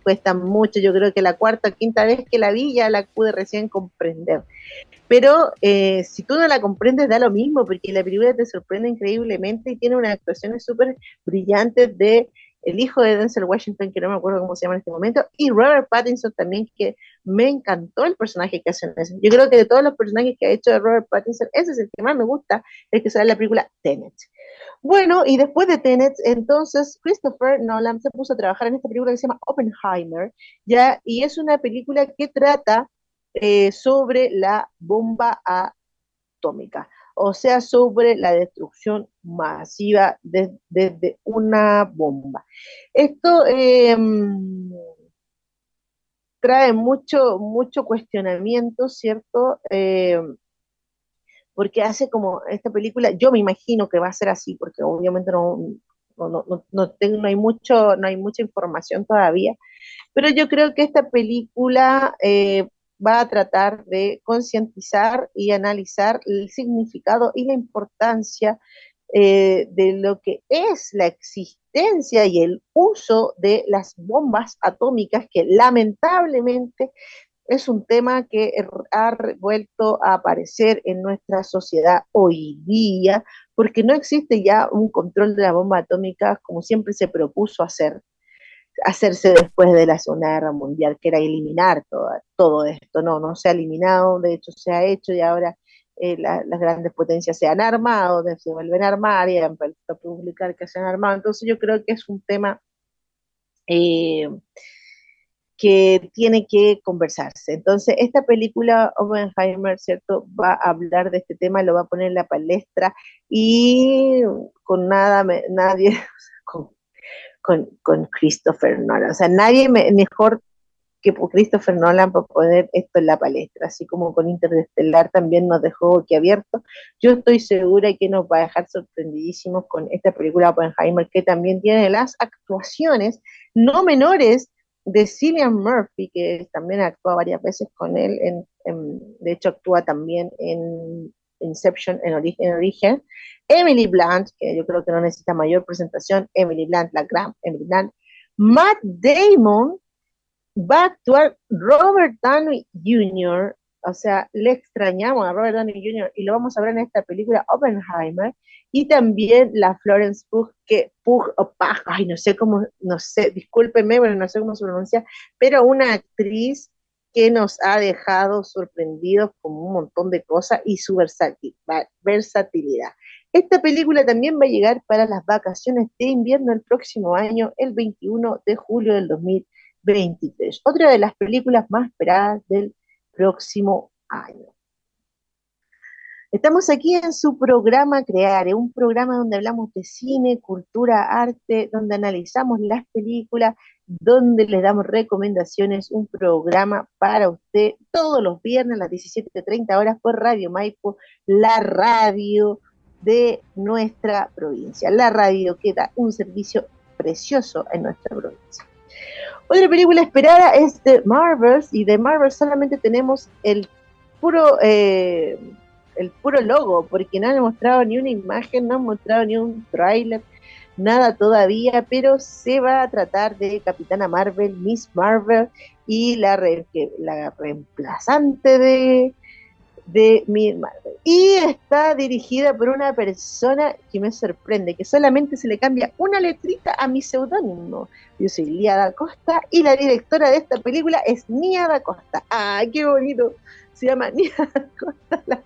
cuesta mucho. Yo creo que la cuarta o quinta vez que la vi ya la pude recién comprender. Pero eh, si tú no la comprendes, da lo mismo, porque la película te sorprende increíblemente y tiene unas actuaciones súper brillantes de el hijo de Denzel Washington, que no me acuerdo cómo se llama en este momento, y Robert Pattinson también, que me encantó el personaje que hace en ese. Yo creo que de todos los personajes que ha hecho Robert Pattinson, ese es el que más me gusta, el que sale en la película Tenet. Bueno, y después de Tenet, entonces Christopher Nolan se puso a trabajar en esta película que se llama Oppenheimer, ¿ya? Y es una película que trata eh, sobre la bomba atómica, o sea, sobre la destrucción masiva desde una bomba. Esto em, trae mucho, mucho cuestionamiento, ¿cierto? Em, porque hace como esta película, yo me imagino que va a ser así, porque obviamente no, no, tengo, no, hay, mucho, no hay mucha información todavía, pero yo creo que esta película eh, va a tratar de concientizar y analizar el significado y la importancia eh, de lo que es la existencia y el uso de las bombas atómicas que lamentablemente es un tema que ha vuelto a aparecer en nuestra sociedad hoy día, porque no existe ya un control de la bomba atómica como siempre se propuso hacer, hacerse después de la Segunda Guerra Mundial, que era eliminar todo, todo esto. No, no se ha eliminado, de hecho se ha hecho y ahora eh, las grandes potencias se han armado, se vuelven a armar y han vuelto publicar que se han armado. Entonces yo creo que es un tema... Eh, que tiene que conversarse. Entonces, esta película, Oppenheimer, ¿cierto? Va a hablar de este tema, lo va a poner en la palestra y con nada, nadie, [laughs] con, Christopher Nolan. O sea, nadie mejor que Christopher Nolan para poner esto en la palestra, así como con Interestelar también nos dejó que abierto. Yo estoy segura que nos va a dejar sorprendidísimos con esta película Oppenheimer, que también tiene las actuaciones no menores de Cillian Murphy, que también actúa varias veces con él, de hecho actúa también en Inception en origen, Emily Blunt, que yo creo que no necesita mayor presentación, Emily Blunt, la gran Emily Blunt, Matt Damon, va a actuar Robert Downey Jr., o sea, le extrañamos a Robert Downey Jr. y lo vamos a ver en esta película Oppenheimer, y también la Florence Pugh, que Pugh o Pag, ay, no sé cómo, no sé, discúlpenme, bueno, no sé cómo se pronuncia, pero una actriz que nos ha dejado sorprendidos con un montón de cosas y su versatilidad. Esta película también va a llegar para las vacaciones de invierno el próximo año, el 21 de julio del 2023. Otra de las películas más esperadas del próximo año. Estamos aquí en su programa Creare, un programa donde hablamos de cine, cultura, arte, donde analizamos las películas, donde les damos recomendaciones, un programa para usted todos los viernes a las 17.30 horas por Radio Maipo, la radio de nuestra provincia. La radio que da un servicio precioso en nuestra provincia. Otra película esperada es The Marvels y de Marvels solamente tenemos el puro... Eh, el puro logo, porque no han mostrado ni una imagen, no han mostrado ni un tráiler, nada todavía, pero se va a tratar de Capitana Marvel, Miss Marvel y la, la reemplazante de, de Miss Marvel. Y está dirigida por una persona que me sorprende, que solamente se le cambia una letrita a mi seudónimo. Yo soy Lía da Costa y la directora de esta película es Nia da Costa. ¡Ay, qué bonito! [laughs] Nia Costa, la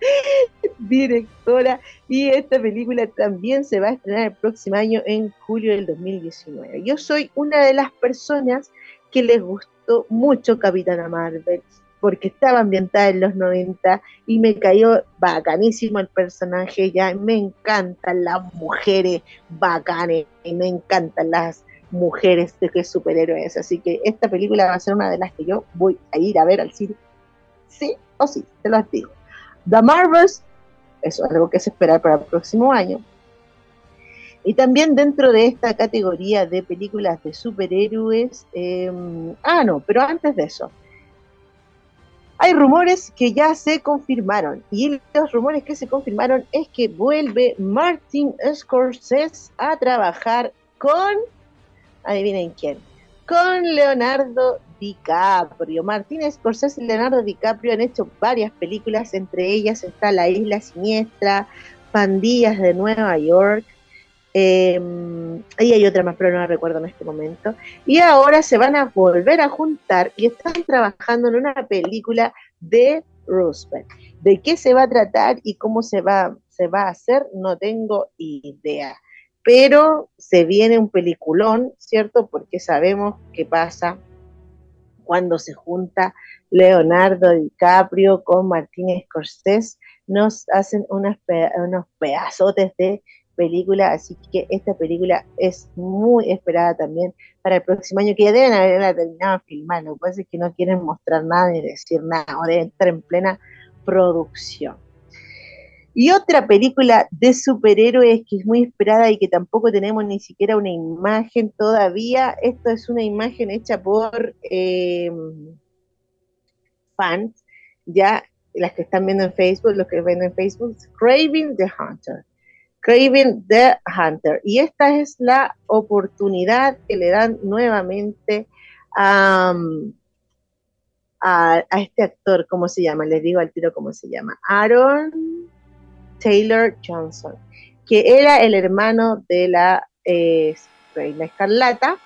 directora, y esta película también se va a estrenar el próximo año en julio del 2019. Yo soy una de las personas que les gustó mucho Capitana Marvel, porque estaba ambientada en los 90 y me cayó bacanísimo el personaje, ya me encantan las mujeres bacanes, y me encantan las mujeres de que superhéroes, así que esta película va a ser una de las que yo voy a ir a ver al cine sí o sí, te lo digo. The Marvels, eso es algo que se esperar para el próximo año. Y también dentro de esta categoría de películas de superhéroes, em, ah, no, pero antes de eso, hay rumores que ya se confirmaron. Y los rumores que se confirmaron es que vuelve Martin Scorsese a trabajar con, adivinen quién, con Leonardo DiCaprio. Martínez Scorsese y Leonardo DiCaprio han hecho varias películas, entre ellas está La Isla Siniestra, Pandillas de Nueva York, em, y hay otra más, pero no la recuerdo en este momento. Y ahora se van a volver a juntar y están trabajando en una película de Roosevelt. ¿De qué se va a tratar y cómo se va, se va a hacer? No tengo idea. pero se viene un peliculón, ¿cierto? Porque sabemos qué pasa cuando se junta Leonardo DiCaprio con Martínez Scorsese, nos hacen unos pedazotes de película, así que esta película es muy esperada también para el próximo año, que ya deben haberla terminado de filmar, lo que pasa es que no quieren mostrar nada ni decir nada, o deben estar en plena producción. Y otra película de superhéroes que es muy esperada y que tampoco tenemos ni siquiera una imagen todavía. Esto es una imagen hecha por em, fans, ya las que están viendo en Facebook, los que ven en Facebook, Craving the Hunter. Craving the Hunter. Y esta es la oportunidad que le dan nuevamente a, a, a este actor, ¿cómo se llama? Les digo al tiro cómo se llama. Aaron Taylor Johnson, que era el hermano de la eh, Reina Escarlata,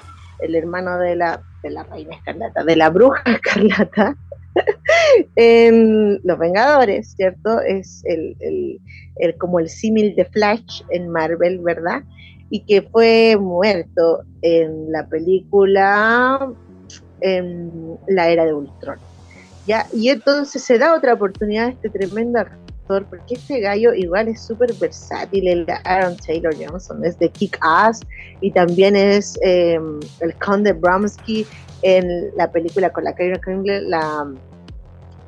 el hermano de la, de la Reina Escarlata, de la Bruja [laughs] Escarlata, [laughs] en Los Vengadores, ¿cierto? Es el, el, como el símil de Flash en Marvel, ¿verdad? Y que fue muerto en la película en la era de Ultron. ¿ya? Y entonces se da otra oportunidad a este tremendo porque este gallo igual es súper versátil, el Aaron Taylor Johnson, es de Kick Ass y también es em, el Conde Bramsky en la película con la Karen Kringle, la,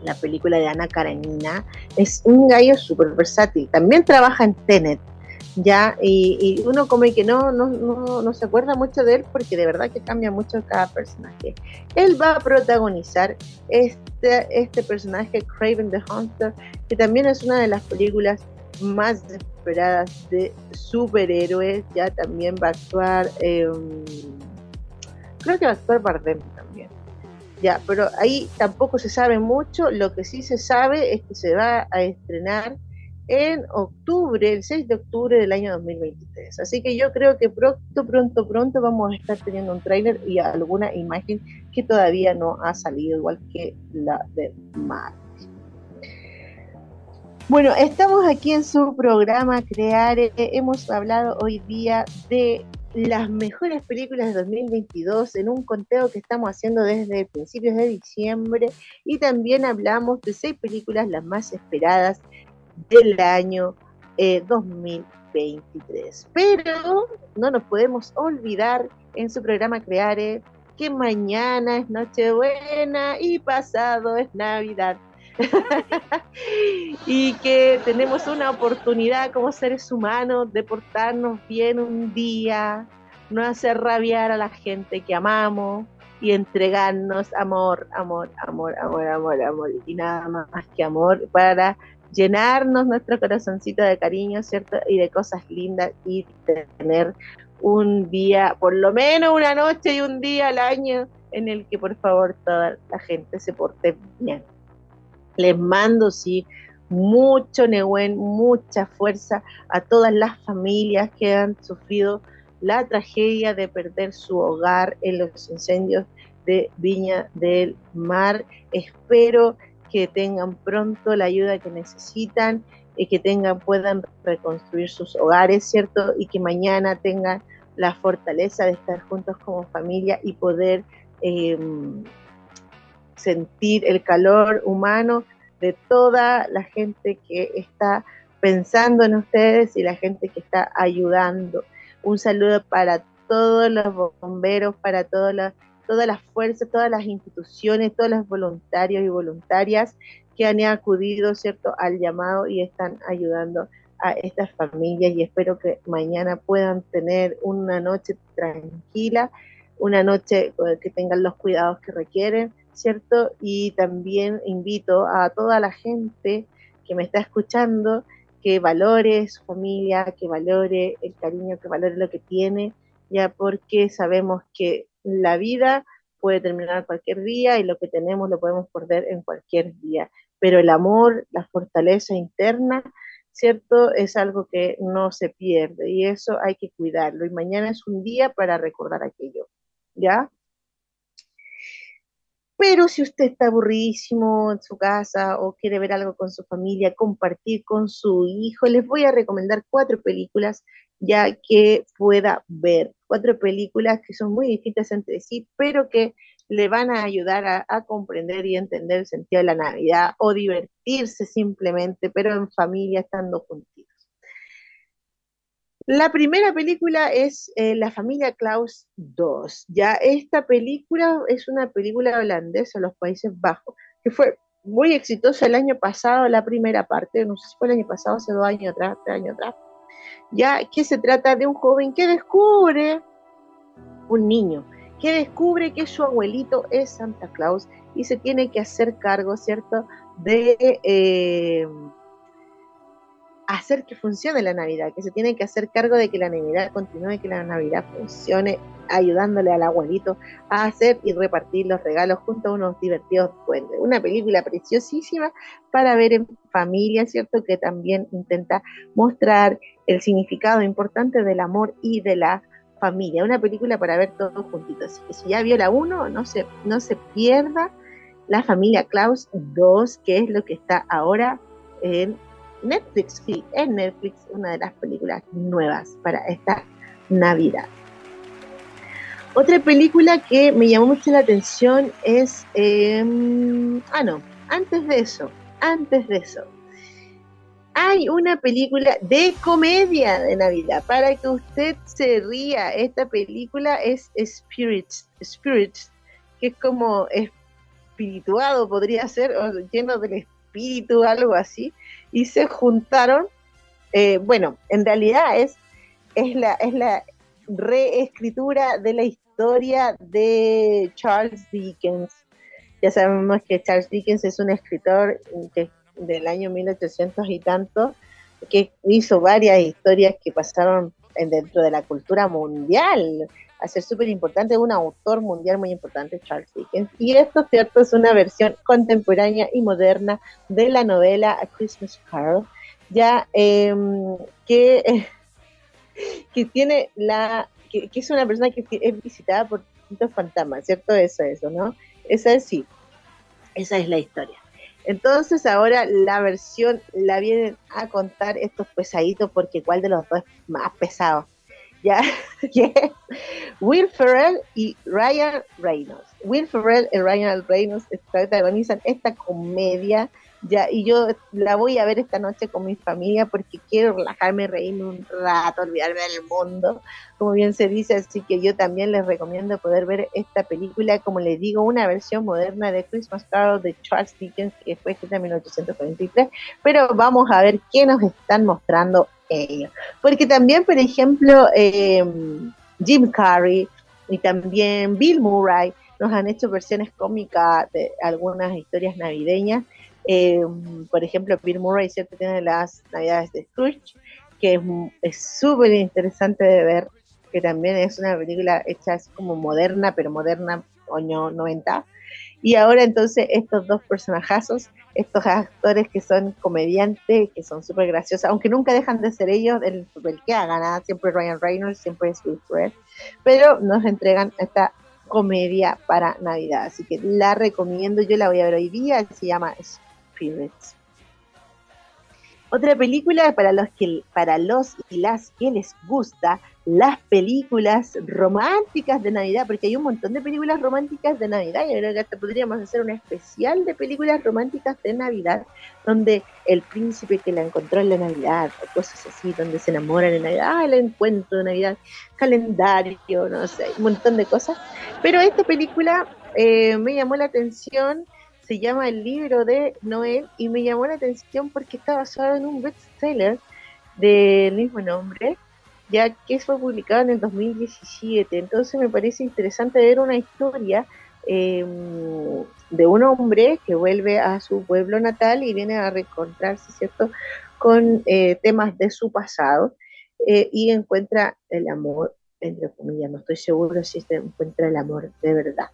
la película de Ana Karenina, es un gallo súper versátil, también trabaja en Tenet, ya, y, uno como que no, no, no, no, se acuerda mucho de él porque de verdad que cambia mucho cada personaje. Él va a protagonizar este, este personaje, Craven the Hunter, que también es una de las películas más esperadas de superhéroes, ya también va a actuar, em, creo que va a actuar Bardem también. Ya, pero ahí tampoco se sabe mucho, lo que sí se sabe es que se va a estrenar en octubre, el 6 de octubre del año 2023. Así que yo creo que pronto, pronto, pronto vamos a estar teniendo un trailer y alguna imagen que todavía no ha salido, igual que la de Marvel. Bueno, estamos aquí en su programa Crear. Hemos hablado hoy día de las mejores películas de 2022 en un conteo que estamos haciendo desde principios de diciembre y también hablamos de seis películas las más esperadas del año 2023. Eh, Pero no nos podemos olvidar en su programa Creare que mañana es Nochebuena y pasado es Navidad. [laughs] y que tenemos una oportunidad como seres humanos de portarnos bien un día, no hacer rabiar a la gente que amamos y entregarnos amor, amor, amor, amor, amor, amor y nada más que amor para llenarnos nuestro corazoncito de cariño, ¿cierto? Y de cosas lindas y tener un día, por lo menos una noche y un día al año en el que por favor toda la gente se porte bien. Les mando, sí, mucho Nehuen, mucha fuerza a todas las familias que han sufrido la tragedia de perder su hogar en los incendios de Viña del Mar. Espero que tengan pronto la ayuda que necesitan, y que tengan, puedan reconstruir sus hogares, ¿cierto? Y que mañana tengan la fortaleza de estar juntos como familia y poder em, sentir el calor humano de toda la gente que está pensando en ustedes y la gente que está ayudando. Un saludo para todos los bomberos, para todos los todas las fuerzas, todas las instituciones, todos los voluntarios y voluntarias que han acudido, ¿cierto?, al llamado y están ayudando a estas familias y espero que mañana puedan tener una noche tranquila, una noche eh, que tengan los cuidados que requieren, ¿cierto? Y también invito a toda la gente que me está escuchando que valore su familia, que valore el cariño, que valore lo que tiene, ya porque sabemos que la vida puede terminar cualquier día y lo que tenemos lo podemos perder en cualquier día. Pero el amor, la fortaleza interna, ¿cierto? Es algo que no se pierde y eso hay que cuidarlo. Y mañana es un día para recordar aquello, ¿ya? Pero si usted está aburridísimo en su casa o quiere ver algo con su familia, compartir con su hijo, les voy a recomendar cuatro películas ya que pueda ver. Cuatro películas que son muy distintas entre sí, pero que le van a ayudar a, comprender y entender el sentido de la Navidad o divertirse simplemente, pero en familia estando juntitos. La primera película es eh, La familia Klaus 2. Ya esta película es una película holandesa los Países Bajos, que fue muy exitosa el año pasado, la primera parte, no sé si fue el año pasado, hace dos años atrás, tres años atrás, ya que se trata de un joven que descubre, un niño, que descubre que su abuelito es Santa Claus y se tiene que hacer cargo, ¿cierto?, de eh, hacer que funcione la Navidad, que se tiene que hacer cargo de que la Navidad continúe, que la Navidad funcione, ayudándole al abuelito a hacer y repartir los regalos junto a unos divertidos duendes. Una película preciosísima para ver en familia, ¿cierto? Que también intenta mostrar el significado importante del amor y de la familia. Una película para ver todos juntitos. Así que si ya vio la 1, no se, no se pierda la familia Klaus 2, que es lo que está ahora en Netflix. Sí, en Netflix, una de las películas nuevas para esta Navidad. Otra película que me llamó mucho la atención es. Em, ah, no, antes de eso, antes de eso hay una película de comedia de Navidad para que usted se ría. Esta película es Spirits, Spirits, que es como espirituado, podría ser, o lleno del espíritu, algo así, y se juntaron. Eh, bueno, en realidad es, es, la, es la reescritura de la historia de Charles Dickens. Ya sabemos que Charles Dickens es un escritor que del año 1800 y tanto, que hizo varias historias que pasaron dentro de la cultura mundial, a ser súper importante, un autor mundial muy importante, Charles Dickens. Y esto, cierto, es una versión contemporánea y moderna de la novela A Christmas Carol, ya em, que, [laughs] que tiene la, que, es una persona que es visitada por distintos fantasmas, ¿cierto? Eso, eso, ¿no? Esa es sí, esa es la historia. Entonces ahora la versión la vienen a contar estos pesaditos porque cuál de los dos es más pesado. [laughs] Ya, Will Ferrell y Ryan Reynolds. Will Ferrell y Ryan Reynolds protagonizan esta comedia ya, y yo la voy a ver esta noche con mi familia porque quiero relajarme, reírme un rato, olvidarme del mundo, como bien se dice, así que yo también les recomiendo poder ver esta película, como les digo, una versión moderna de Christmas Carol de Charles Dickens, que fue escrita en 1843, pero vamos a ver qué nos están mostrando ellos. Porque también, por ejemplo, eh, Jim Carrey y también Bill Murray nos han hecho versiones cómicas de algunas historias navideñas eh, por ejemplo, Bill Murray siempre tiene las Navidades de Scrooge, que es súper interesante de ver, que también es una película hecha así como moderna, pero moderna, año 90. Y ahora entonces estos dos personajazos, estos actores que son comediantes, que son súper graciosos, aunque nunca dejan de ser ellos el, el que hagan, ¿ah? siempre Ryan Reynolds, siempre es Will Ferrell, pero nos entregan esta comedia para Navidad. Así que la recomiendo, yo la voy a ver hoy día, se llama otra película para los que para los y las que les gusta las películas románticas de Navidad, porque hay un montón de películas románticas de Navidad, y creo que hasta podríamos hacer un especial de películas románticas de Navidad, donde el príncipe que la encontró en la Navidad, o cosas así, donde se enamoran en Navidad, ah, el encuentro de Navidad, calendario, no sé, un montón de cosas. Pero esta película eh, me llamó la atención se llama El libro de Noel y me llamó la atención porque está basado en un bestseller del mismo nombre, ya que fue publicado en el 2017. Entonces me parece interesante ver una historia em, de un hombre que vuelve a su pueblo natal y viene a reencontrarse, ¿cierto?, con eh, temas de su pasado eh, y encuentra el amor, entre comillas, no estoy seguro si se encuentra el amor de verdad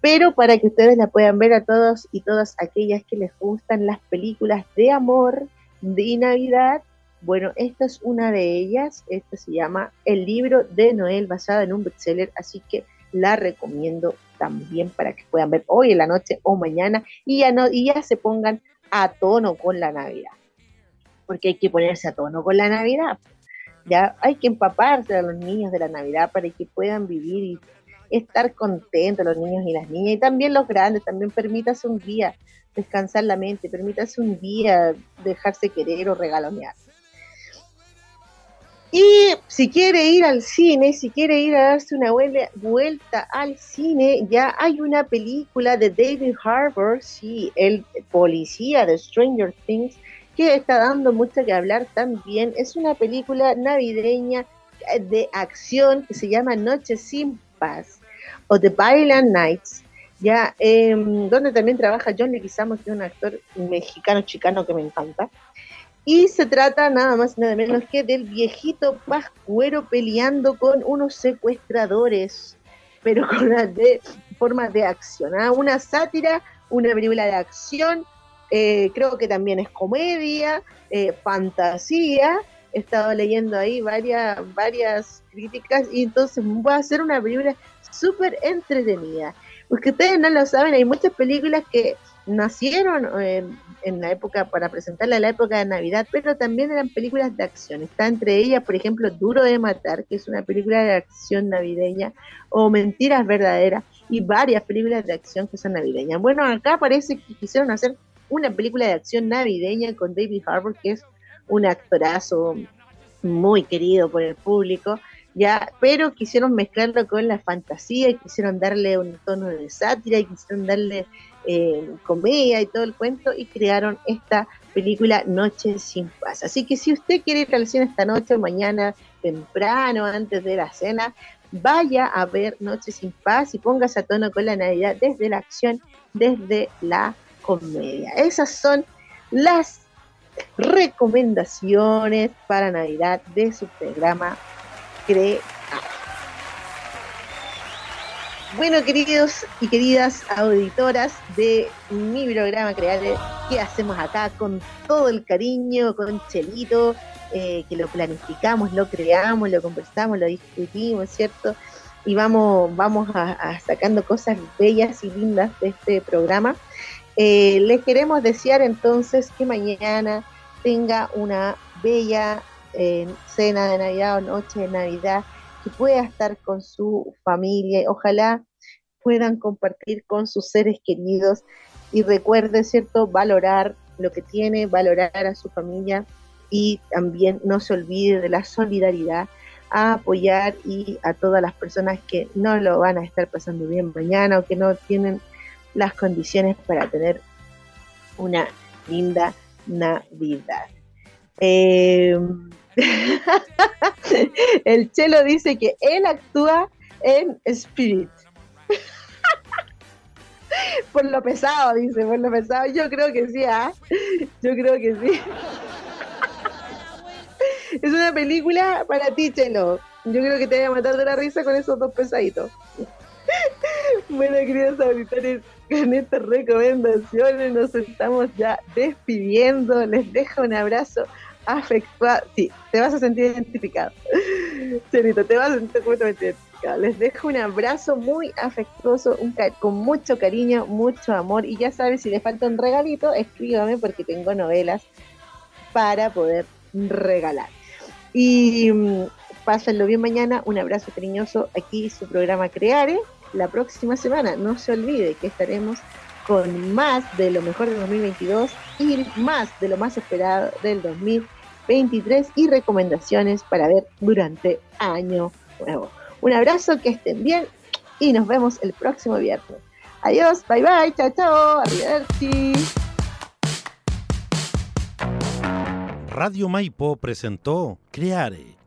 pero para que ustedes la puedan ver a todos y todas aquellas que les gustan las películas de amor de Navidad, bueno, esta es una de ellas, esta se llama El libro de Noel, basada en un bestseller, así que la recomiendo también para que puedan ver hoy en la noche o mañana y ya, no, ya se pongan a tono con la Navidad, porque hay que ponerse a tono con la Navidad Ya hay que empaparse a los niños de la Navidad para que puedan vivir y estar contentos los niños y las niñas y también los grandes, también permítase un día descansar la mente, permítase un día dejarse querer o regalonear. Y si quiere ir al cine, si quiere ir a darse una vuelta al cine, ya hay una película de David Harbour, sí, el policía de Stranger Things, que está dando mucho que hablar también. Es una película navideña de acción que se llama Noche sin Paz o The Violent Nights, ya, em, donde también trabaja John Leguizamo, que es un actor mexicano chicano que me encanta. Y se trata nada más y nada menos que del viejito Pascuero peleando con unos secuestradores, pero con una de, forma de acción. ¿ah? Una sátira, una película de acción, eh, creo que también es comedia, eh, fantasía. He estado leyendo ahí varias, varias críticas y entonces va a ser una película súper entretenida. Porque ustedes no lo saben, hay muchas películas que nacieron eh, en la época, para presentarla en la época de Navidad, pero también eran películas de acción. Está entre ellas, por ejemplo, Duro de Matar, que es una película de acción navideña, o Mentiras Verdaderas, y varias películas de acción que son navideñas. Bueno, acá parece que quisieron hacer una película de acción navideña con David Harbour, que es un actorazo muy querido por el público, ya, pero quisieron mezclarlo con la fantasía, y quisieron darle un tono de sátira, y quisieron darle eh, comedia y todo el cuento, y crearon esta película Noche sin Paz. Así que si usted quiere ir al cine esta noche o mañana temprano, antes de la cena, vaya a ver Noche sin Paz y póngase a tono con la Navidad desde la acción, desde la comedia. Esas son las recomendaciones para Navidad de su programa Crear. Bueno, queridos y queridas auditoras de mi programa Crear, ¿qué hacemos acá con todo el cariño, con Chelito, eh, que lo planificamos, lo creamos, lo conversamos, lo discutimos, ¿cierto? Y vamos, vamos a sacando cosas bellas y lindas de este programa. Eh, les queremos desear entonces que mañana tenga una bella eh, cena de Navidad o noche de Navidad, que pueda estar con su familia. Ojalá puedan compartir con sus seres queridos y recuerde, ¿cierto?, valorar lo que tiene, valorar a su familia y también no se olvide de la solidaridad a apoyar y a todas las personas que no lo van a estar pasando bien mañana o que no tienen las condiciones para tener una linda Navidad. Em, [laughs] el Chelo dice que él actúa en Spirit. [laughs] por lo pesado, dice, por lo pesado. Yo creo que sí, ¿ah? Yo creo que sí. [laughs] es una película para ti, Chelo. Yo creo que te voy a matar de la risa con esos dos pesaditos. Bueno, queridos auditores, con estas recomendaciones nos estamos ya despidiendo. Les dejo un abrazo afectuoso. Sí, te vas a sentir identificado. Chenito, te vas a sentir completamente identificado. Les dejo un abrazo muy afectuoso, con mucho cariño, mucho amor. Y ya sabes, si les falta un regalito, escríbame porque tengo novelas para poder regalar. Y mm, pásenlo bien mañana. Un abrazo cariñoso aquí, su programa Creare la próxima semana. No se olvide que estaremos con más de lo mejor del 2022 y más de lo más esperado del 2023 y recomendaciones para ver durante año nuevo. Un abrazo, que estén bien y nos vemos el próximo viernes. Adiós, bye bye, chao, chao, arrivederci. Radio Maipo presentó Creare